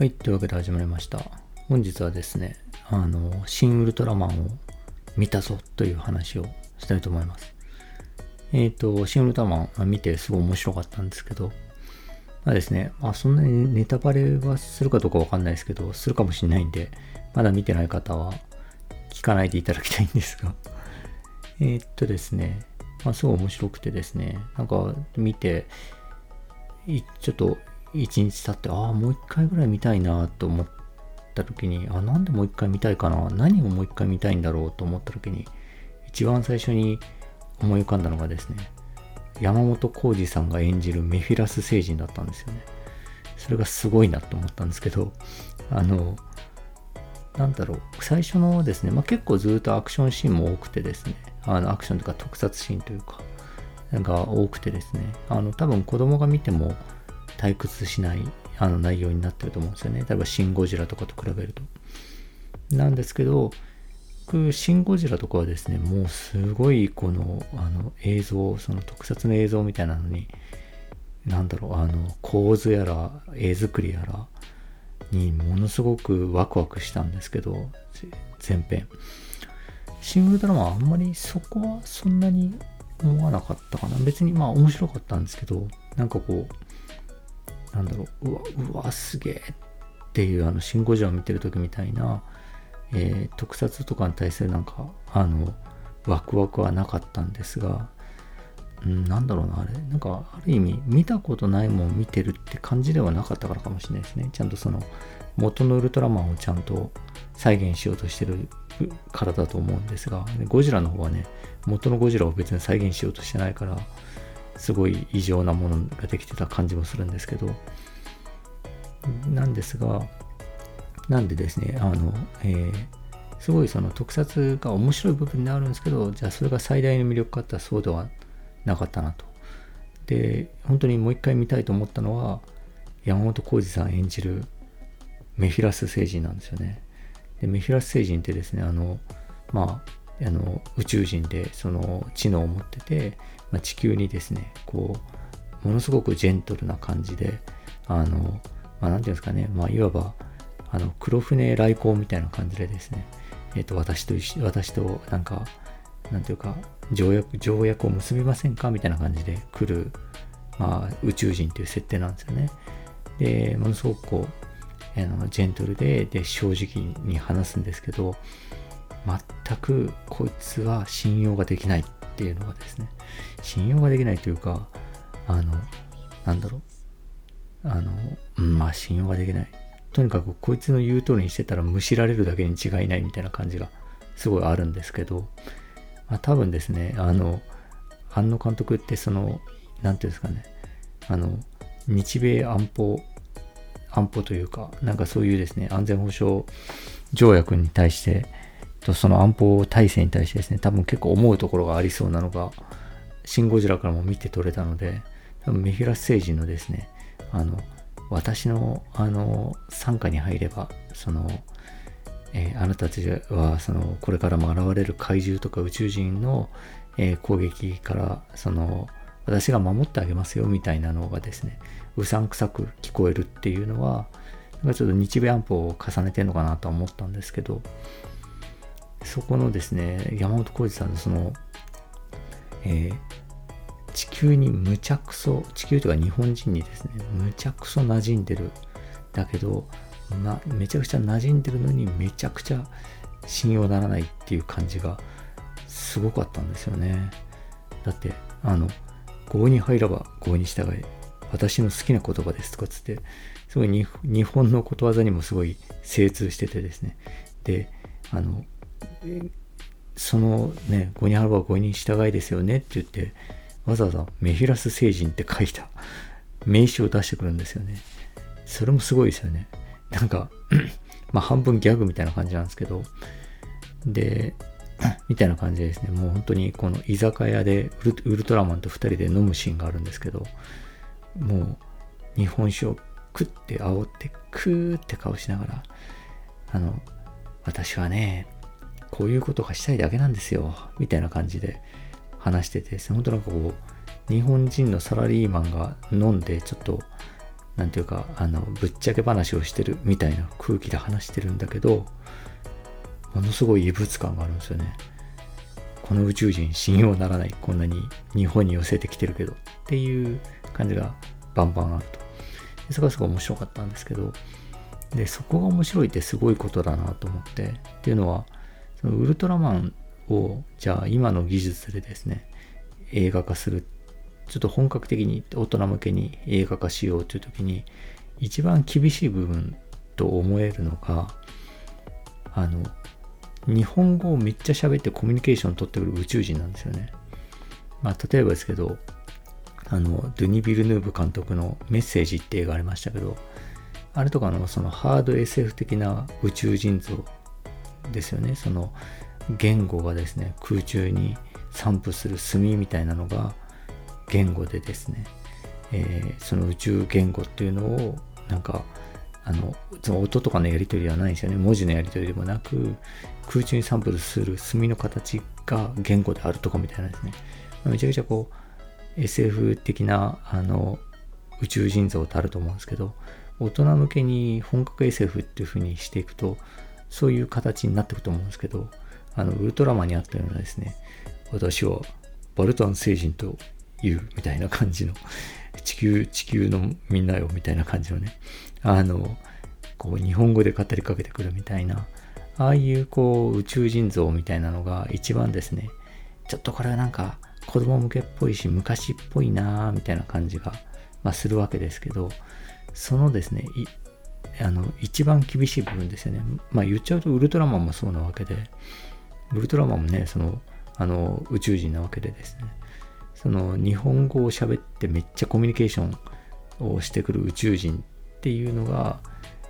はい、というわけで始まりました。本日はですね、あの、新ウルトラマンを見たぞという話をしたいと思います。えっ、ー、と、新ウルトラマン見てすごい面白かったんですけど、まあですね、まあそんなにネタバレはするかどうかわかんないですけど、するかもしれないんで、まだ見てない方は聞かないでいただきたいんですが、えっとですね、まあすごい面白くてですね、なんか見て、ちょっと一日経って、ああ、もう一回ぐらい見たいなと思った時に、あ、なんでもう一回見たいかな何をもう一回見たいんだろうと思った時に、一番最初に思い浮かんだのがですね、山本浩二さんが演じるメフィラス星人だったんですよね。それがすごいなと思ったんですけど、あの、なんだろう、最初のですね、まあ、結構ずっとアクションシーンも多くてですね、あのアクションとか特撮シーンというか、が多くてですね、あの、多分子供が見ても退屈しないあの内容になってると思うんですよね。例えば、シン・ゴジラとかと比べると。なんですけど、シン・ゴジラとかはですね、もうすごいこのあの映像、その特撮の映像みたいなのに、なんだろう、あの構図やら絵作りやらにものすごくワクワクしたんですけど、前編。シン・グルトラマンあんまりそこはそんなに思わなかったかな。別にまあ面白かったんですけど、なんかこう、なんだろう、うわ、うわ、すげえっていうあの、シン・ゴジラを見てる時みたいな、えー、特撮とかに対するなんか、あの、ワクワクはなかったんですが、うん、なんだろうな、あれ。なんか、ある意味、見たことないもん見てるって感じではなかったからかもしれないですね。ちゃんとその、元のウルトラマンをちゃんと再現しようとしてるからだと思うんですが、ゴジラの方はね、元のゴジラを別に再現しようとしてないから、すごい異常なものができてた感じもするんですけど、なんですが、なんでですね、あの、えー、すごいその特撮が面白い部分であるんですけど、じゃあそれが最大の魅力かってそうではなかったなと。で、本当にもう一回見たいと思ったのは、山本浩二さん演じるメフィラス星人なんですよね。で、メフィラス星人ってですね、あの、まあ、あの宇宙人でその知能を持ってて、まあ、地球にですね、こう、ものすごくジェントルな感じで、あの、まあ、なんていうんですかね、まあ、いわば、あの、黒船来航みたいな感じでですね、え、ー、と、私と一、私となんか、なんていうか、条約、条約を結びませんか？みたいな感じで来る、まあ、宇宙人という設定なんですよね。で、ものすごくこう、あのジェントルで、で、正直に話すんですけど、全くこいつは信用ができないっていうのがですね、信用ができないというか、あの、なんだろう、あの、まあ信用ができない。とにかくこいつの言う通りにしてたらむしられるだけに違いないみたいな感じがすごいあるんですけど、まあ、多分ですね、あの、庵野監督ってその、なんていうんですかね、あの、日米安保、安保というか、なんかそういうですね、安全保障条約に対して、とその安保体制に対してですね、多分結構思うところがありそうなのが、シン・ゴジラからも見て取れたので、多分メフィラ星人のですね、あの、私の、あの、傘下に入れば、その、えー、あなたたちは、その、これからも現れる怪獣とか宇宙人の、えー、攻撃から、その、私が守ってあげますよ、みたいなのがですね、うさんくさく聞こえるっていうのは、なんかちょっと日米安保を重ねてるのかなとは思ったんですけど、そこのですね、山本浩二さんのその、えー、地球にむちゃくそ、地球というか日本人にですね、むちゃくそ馴染んでる。だけど、ま、めちゃくちゃ馴染んでるのにめちゃくちゃ信用ならないっていう感じがすごかったんですよね。だって、あの、合に入らば合に従え。私の好きな言葉ですとかつって、すごい日本のことわざにもすごい精通しててですね。で、あの、そのね、語に入らば語に従いですよねって言って、わざわざメフィラス星人って書いた名刺を出してくるんですよね。それもすごいですよね。なんか まあ半分ギャグみたいな感じなんですけど、で、みたいな感じでですね、もう本当にこの居酒屋でウルトラマンと2人で飲むシーンがあるんですけど、もう日本酒を食って煽ってクーって顔しながら、あの、私はね、こういうことがしたいだけなんですよ、みたいな感じで話してて、本当なんかこう、日本人のサラリーマンが飲んで、ちょっと、なんていうか、あの、ぶっちゃけ話をしてるみたいな空気で話してるんだけど、ものすごい異物感があるんですよね。この宇宙人信用ならない。こんなに日本に寄せてきてるけど。っていう感じがバンバンあると。でそこがすごい面白かったんですけど、で、そこが面白いってすごいことだなと思って。っていうのは、そのウルトラマンを、じゃあ今の技術でですね、映画化する。ちょっと本格的に大人向けに映画化しようという時に、一番厳しい部分と思えるのが、あの、日本語をめっちゃ喋ってコミュニケーション取ってくる宇宙人なんですよね。まあ、例えばですけど、あの、ドゥニ・ビルヌーブ監督のメッセージって映画ありましたけど、あれとかのそのハード SF 的な宇宙人像ですよね。その言語がですね、空中に散布する墨みたいなのが言語でですね、えー、その宇宙言語っていうのをなんかあの、その音とかのやり取りではないんですよね。文字のやり取りでもなく、空中にサンプルする墨の形が言語であるとかみたいなんですね。めちゃくちゃこう、SF 的な、あの、宇宙人像ってあると思うんですけど、大人向けに本格 SF っていう風にしていくと、そういう形になっていくと思うんですけど、あの、ウルトラマンにあったようなですね、私はバルタン星人というみたいな感じの、地球、地球のみんなよみたいな感じのね、あの、こう日本語で語りかけてくるみたいな、ああいうこう宇宙人像みたいなのが一番ですね、ちょっとこれはなんか子供向けっぽいし昔っぽいなみたいな感じが、まあ、するわけですけど、そのですね、あの一番厳しい部分ですよね。まあ言っちゃうとウルトラマンもそうなわけで、ウルトラマンもね、そのあの宇宙人なわけでですね、その日本語を喋ってめっちゃコミュニケーションをしてくる宇宙人っていうのが、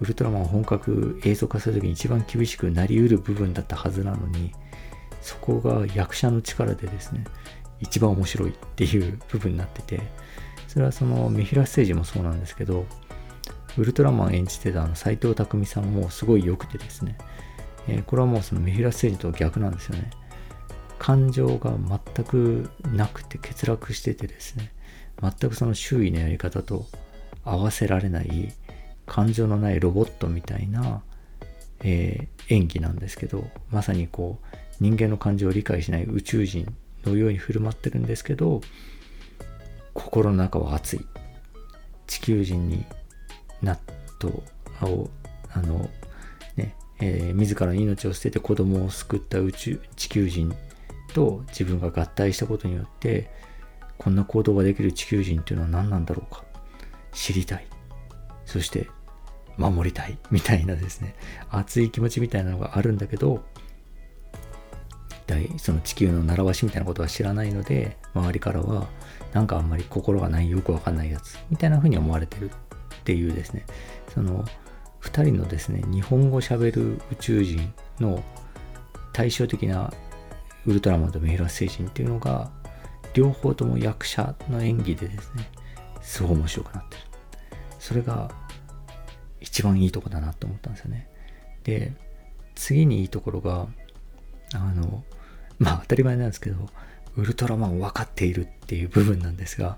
ウルトラマンを本格映像化するときに一番厳しくなりうる部分だったはずなのに、そこが役者の力でですね、一番面白いっていう部分になってて、それはそのメフィラステージもそうなんですけど、ウルトラマン演じてたあの斎藤工さんもすごい良くてですね、えー、これはもうそのメフィラステージと逆なんですよね。感情が全くなくて欠落しててですね、全くその周囲のやり方と合わせられない感情のないロボットみたいな、えー、演技なんですけどまさにこう人間の感情を理解しない宇宙人のように振る舞ってるんですけど心の中は熱い。地球人になっとあのねえー、自らの命を捨てて子供を救った宇宙地球人と自分が合体したことによってこんな行動ができる地球人っていうのは何なんだろうか知りたい。そして守りたい。みたいなですね、熱い気持ちみたいなのがあるんだけど、その地球の習わしみたいなことは知らないので、周りからは、なんかあんまり心がない、よくわかんないやつ、みたいな風に思われてるっていうですね、その、2人のですね、日本語喋る宇宙人の対照的なウルトラマンとメヒラス星人っていうのが、両方とも役者の演技でですね、すごい面白くなってる。それが一番いいとこだなと思ったんですよね。で、次にいいところが、あの、まあ当たり前なんですけど、ウルトラマンを分かっているっていう部分なんですが、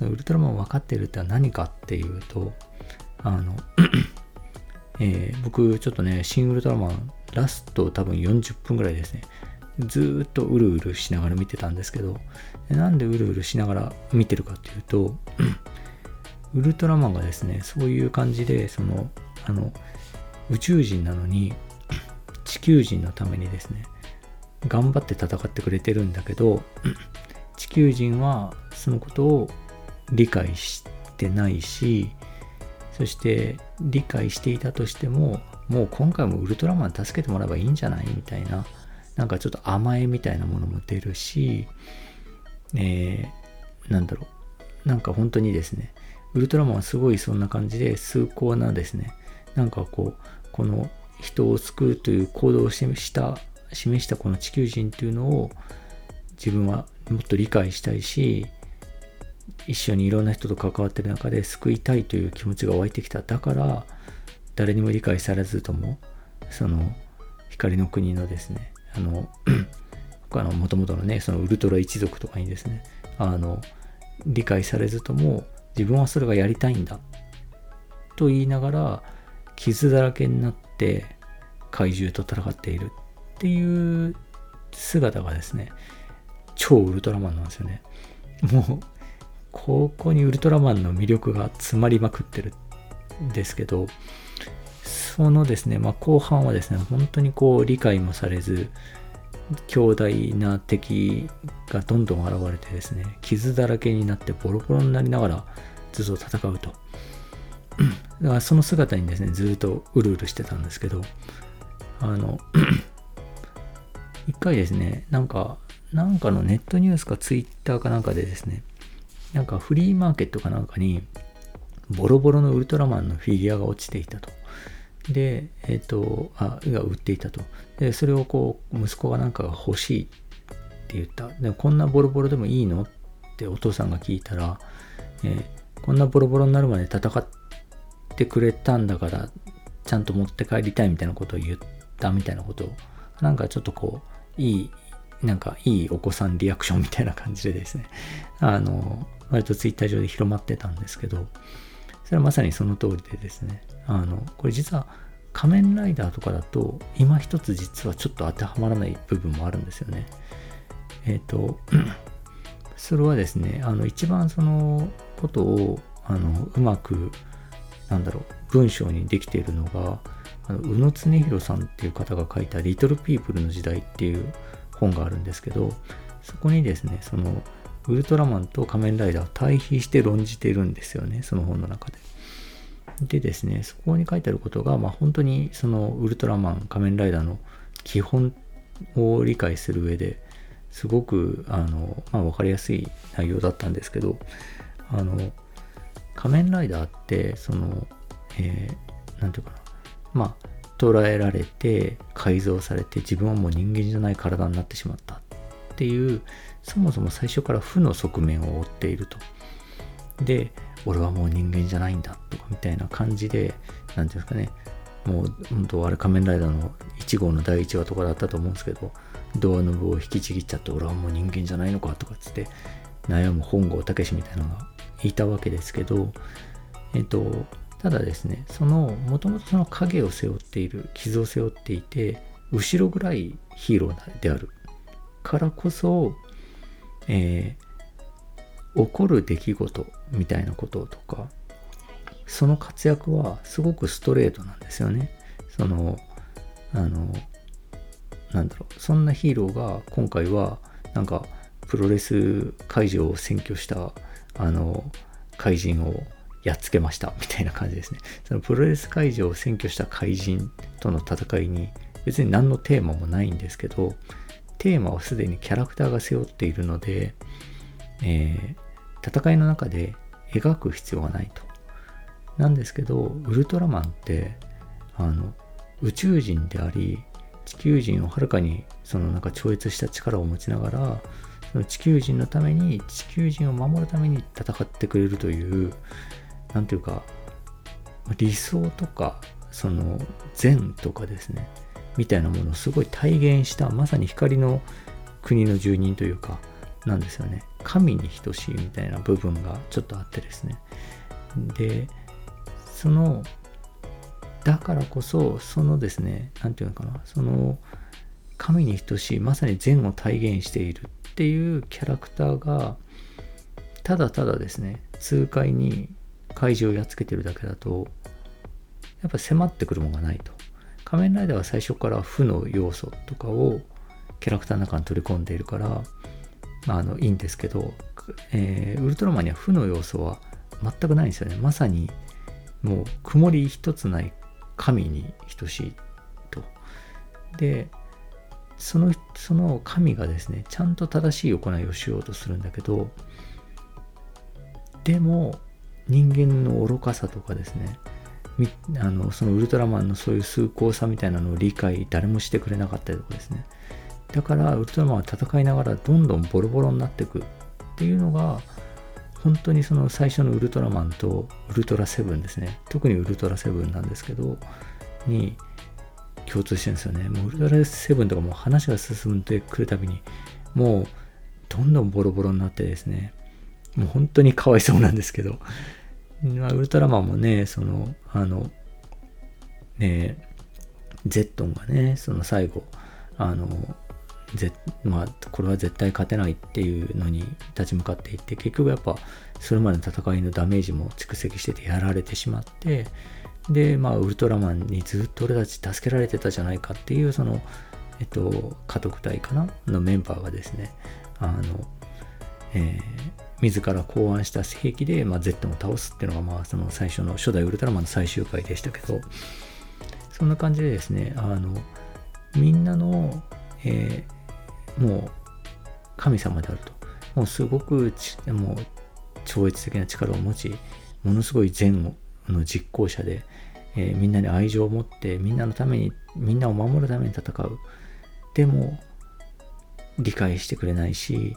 ウルトラマン分かってるって何かっていうと、あの、えー、僕ちょっとね、シン・ウルトラマンラスト多分40分ぐらいですね、ずっとうるうるしながら見てたんですけど、なんでうるうるしながら見てるかっていうと、ウルトラマンがですね、そういう感じで、その、あの、宇宙人なのに、地球人のためにですね、頑張って戦ってくれてるんだけど、地球人はそのことを理解してないし、そして理解していたとしても、もう今回もウルトラマン助けてもらえばいいんじゃないみたいな、なんかちょっと甘えみたいなものも出るし、えー、なんだろう。なんか本当にですね、ウルトラマンはすごいそんな感じで崇高なですね、なんかこう、この人を救うという行動を示した、示したこの地球人っていうのを自分はもっと理解したいし、一緒にいろんな人と関わってる中で救いたいという気持ちが湧いてきた。だから、誰にも理解されずとも、その光の国のですね、あの、他の元々のね、そのウルトラ一族とかにですね、あの、理解されずとも、自分はそれがやりたいんだと言いながら傷だらけになって怪獣と戦っているっていう姿がですね超ウルトラマンなんですよねもうここにウルトラマンの魅力が詰まりまくってるんですけどそのですね、まあ、後半はですね本当にこう理解もされず強大な敵がどんどん現れてですね傷だらけになってボロボロになりながらずっと戦うと。だからその姿にですねずっとうるうるしてたんですけどあの一回ですねなんかなんかのネットニュースかツイッターかなんかでですねなんかフリーマーケットかなんかにボロボロのウルトラマンのフィギュアが落ちていたと。で、えっ、ー、と、あ、が売っていたと。で、それをこう、息子がなんかが欲しいって言った。で、こんなボロボロでもいいのってお父さんが聞いたら、えー、こんなボロボロになるまで戦ってくれたんだから、ちゃんと持って帰りたいみたいなことを言ったみたいなことを、なんかちょっとこう、いい、なんかいいお子さんリアクションみたいな感じでですね、あの、割とツイッター上で広まってたんですけど、それはまさにその通りでですね、あの、これ実は仮面ライダーとかだと、今一つ実はちょっと当てはまらない部分もあるんですよね。えっ、ー、と、それはですね、あの、一番そのことを、あの、うまく、なんだろう、文章にできているのが、あの宇野恒弘さんっていう方が書いた「リトル・ピープルの時代」っていう本があるんですけどそこにですねそのウルトラマンと仮面ライダーを対比して論じてるんですよねその本の中で。でですねそこに書いてあることが、まあ、本当にそのウルトラマン仮面ライダーの基本を理解する上ですごくあの、まあ、分かりやすい内容だったんですけどあの仮面ライダーってその、えー、て言うかなまあ捉えられて改造されて自分はもう人間じゃない体になってしまったっていうそもそも最初から負の側面を負っていると。で、俺はもう人間じゃないんだとかみたいな感じで、何ていうんですかね、もう本当あれ仮面ライダーの1号の第1話とかだったと思うんですけど、ドアノブを引きちぎっちゃって俺はもう人間じゃないのかとかっつって悩む本郷武みたいなのがいたわけですけど、えっと、ただですね、その、もともとの影を背負っている、傷を背負っていて、後ろぐらいヒーローであるからこそ、えー、起こる出来事みたいなこととか、その活躍はすごくストレートなんですよね。その、あの、なんだろう、そんなヒーローが今回は、なんか、プロレス会場を占拠した、あの、怪人をやっつけましたみたいな感じですね。そのプロレス会場を占拠した怪人との戦いに別に何のテーマもないんですけど、テーマはすでにキャラクターが背負っているので、えー、戦いの中で描く必要がないと。なんですけど、ウルトラマンって、あの、宇宙人であり、地球人をはるかにそのなんか超越した力を持ちながら、その地球人のために、地球人を守るために戦ってくれるという、なんていうか、理想とか、その善とかですね、みたいなものをすごい体現したまさに光の国の住人というかなんですよね。神に等しいみたいな部分がちょっとあってですね。でそのだからこそそのですね何て言うのかなその神に等しいまさに善を体現しているっていうキャラクターがただただですね痛快に怪獣をやっつけてるだけだとやっぱ迫ってくるものがないと仮面ライダーは最初から負の要素とかをキャラクターの中に取り込んでいるから、まあ、あのいいんですけど、えー、ウルトラマンには負の要素は全くないんですよね。まさにもう曇り一つない神に等しいと。で、そのその神がですね、ちゃんと正しい行いをしようとするんだけど、でも人間の愚かさとかですね、あのそのウルトラマンのそういう崇高さみたいなのを理解誰もしてくれなかったりとかですね。だからウルトラマンは戦いながらどんどんボロボロになっていくっていうのが本当にその最初のウルトラマンとウルトラセブンですね。特にウルトラセブンなんですけどに共通してるんですよね。もうウルトラセブンとかも話が進んでくるたびにもうどんどんボロボロになってですねもう本当にかわいそうなんですけど。まあ、ウルトラマンもね、その、あの、ね、ゼットンがね、その最後、あの、ぜまあ、これは絶対勝てないっていうのに立ち向かっていって結局やっぱそれまでの戦いのダメージも蓄積しててやられてしまってでまあウルトラマンにずっと俺たち助けられてたじゃないかっていうそのえっと家督隊かな？のメンバーがですねあの、えー、自ら考案した兵器で、まあ、Z を倒すっていうのがまあその最初の初代ウルトラマンの最終回でしたけどそんな感じでですねあのみんなの、えーもう神様であると。もうすごくもう超越的な力を持ち、ものすごい善の実行者で、えー、みんなに愛情を持って、みんなのために、みんなを守るために戦う。でも、理解してくれないし、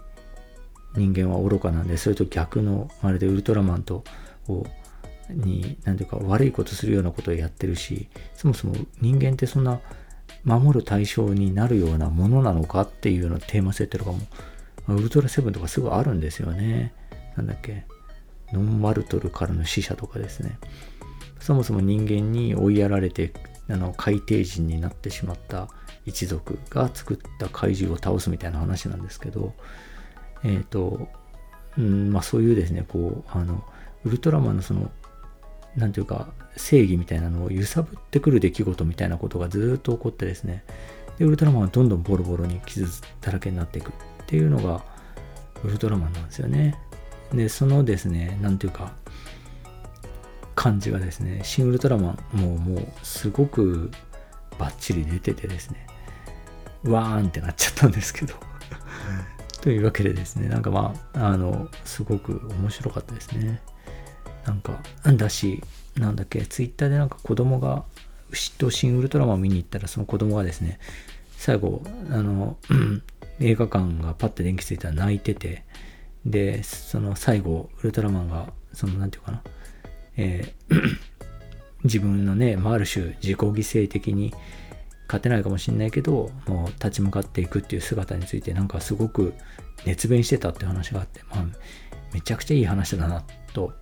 人間は愚かなんで、それと逆の、まるでウルトラマンと、をに、なんていうか悪いことするようなことをやってるし、そもそも人間ってそんな守る対象になるようなものなのかっていうようなテーマ設定とかも、ウルトラセブンとかすぐあるんですよね。なんだっけ。ノンマルトルからの死者とかですね。そもそも人間に追いやられて、あの、海底人になってしまった一族が作った怪獣を倒すみたいな話なんですけど、えっ、ー、と、うん、まあそういうですね、こう、あの、ウルトラマンのそのなんていうか、正義みたいなのを揺さぶってくる出来事みたいなことがずっと起こってですね、で、ウルトラマンはどんどんボロボロに傷だらけになっていくっていうのが、ウルトラマンなんですよね。で、そのですね、なんていうか、感じがですね、シン・ウルトラマンももうすごくバッチリ出ててですね、わーんってなっちゃったんですけど。というわけでですね、なんかまあ、あの、すごく面白かったですね。なんか、だし、なんだっけ、ツイッターでなんか子供が、牛とシン・ウルトラマンを見に行ったら、その子供がですね、最後、あの、映画館がパッて電気ついたら泣いてて、で、その最後、ウルトラマンが、その、なんていうかな、えー 自分のね、まあ、ある種自己犠牲的に勝てないかもしれないけど、もう立ち向かっていくっていう姿について、なんかすごく熱弁してたって話があって、まあ、めちゃくちゃいい話だなと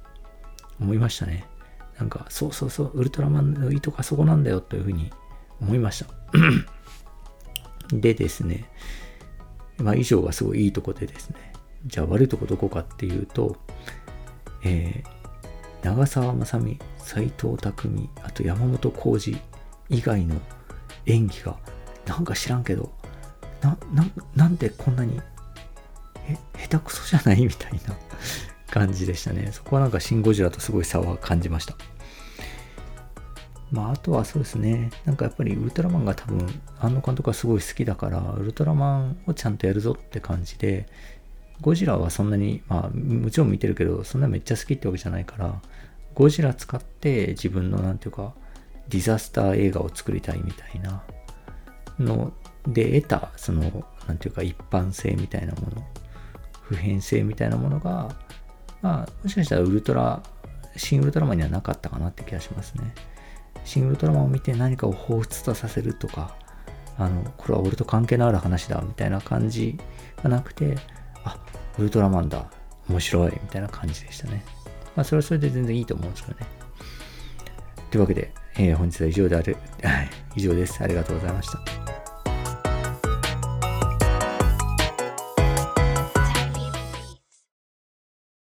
思いましたね。なんか、そうそうそう、ウルトラマンのいいとこはそこなんだよというふうに思いました。でですね、まあ以上がすごいいいとこでですね、じゃあ悪いとこどこかっていうと、えー、長澤まさみ、斎藤匠、あと山本浩二以外の演技が、なんか知らんけど、な、な、なんでこんなに、え、下手くそじゃない？みたいな 感じでしたね。そこはなんかシン・ゴジラとすごい差は感じました。まあ、あとはそうですね。なんかやっぱりウルトラマンが多分、庵野監督はすごい好きだから、ウルトラマンをちゃんとやるぞって感じで、ゴジラはそんなに、まあ、もちろん見てるけど、そんなめっちゃ好きってわけじゃないから、ゴジラ使って自分のなんていうか、ディザスター映画を作りたいみたいなので得た、その、なんていうか一般性みたいなもの、普遍性みたいなものが、まあ、もしかしたらウルトラ、新ウルトラマンにはなかったかなって気がしますね。新ウルトラマンを見て何かを彷彿とさせるとか、あの、これは俺と関係のある話だ、みたいな感じがなくて、あ、ウルトラマンだ、面白い、みたいな感じでしたね。まあ、それはそれで全然いいと思うんですけどね。というわけで、えー、本日は以上である、以上です。ありがとうございました。